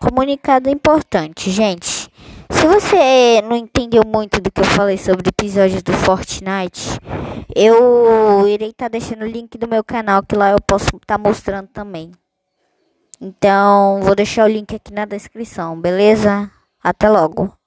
Comunicado importante, gente. Se você não entendeu muito do que eu falei sobre episódios do Fortnite, eu irei estar tá deixando o link do meu canal que lá eu posso estar tá mostrando também. Então, vou deixar o link aqui na descrição, beleza? Até logo.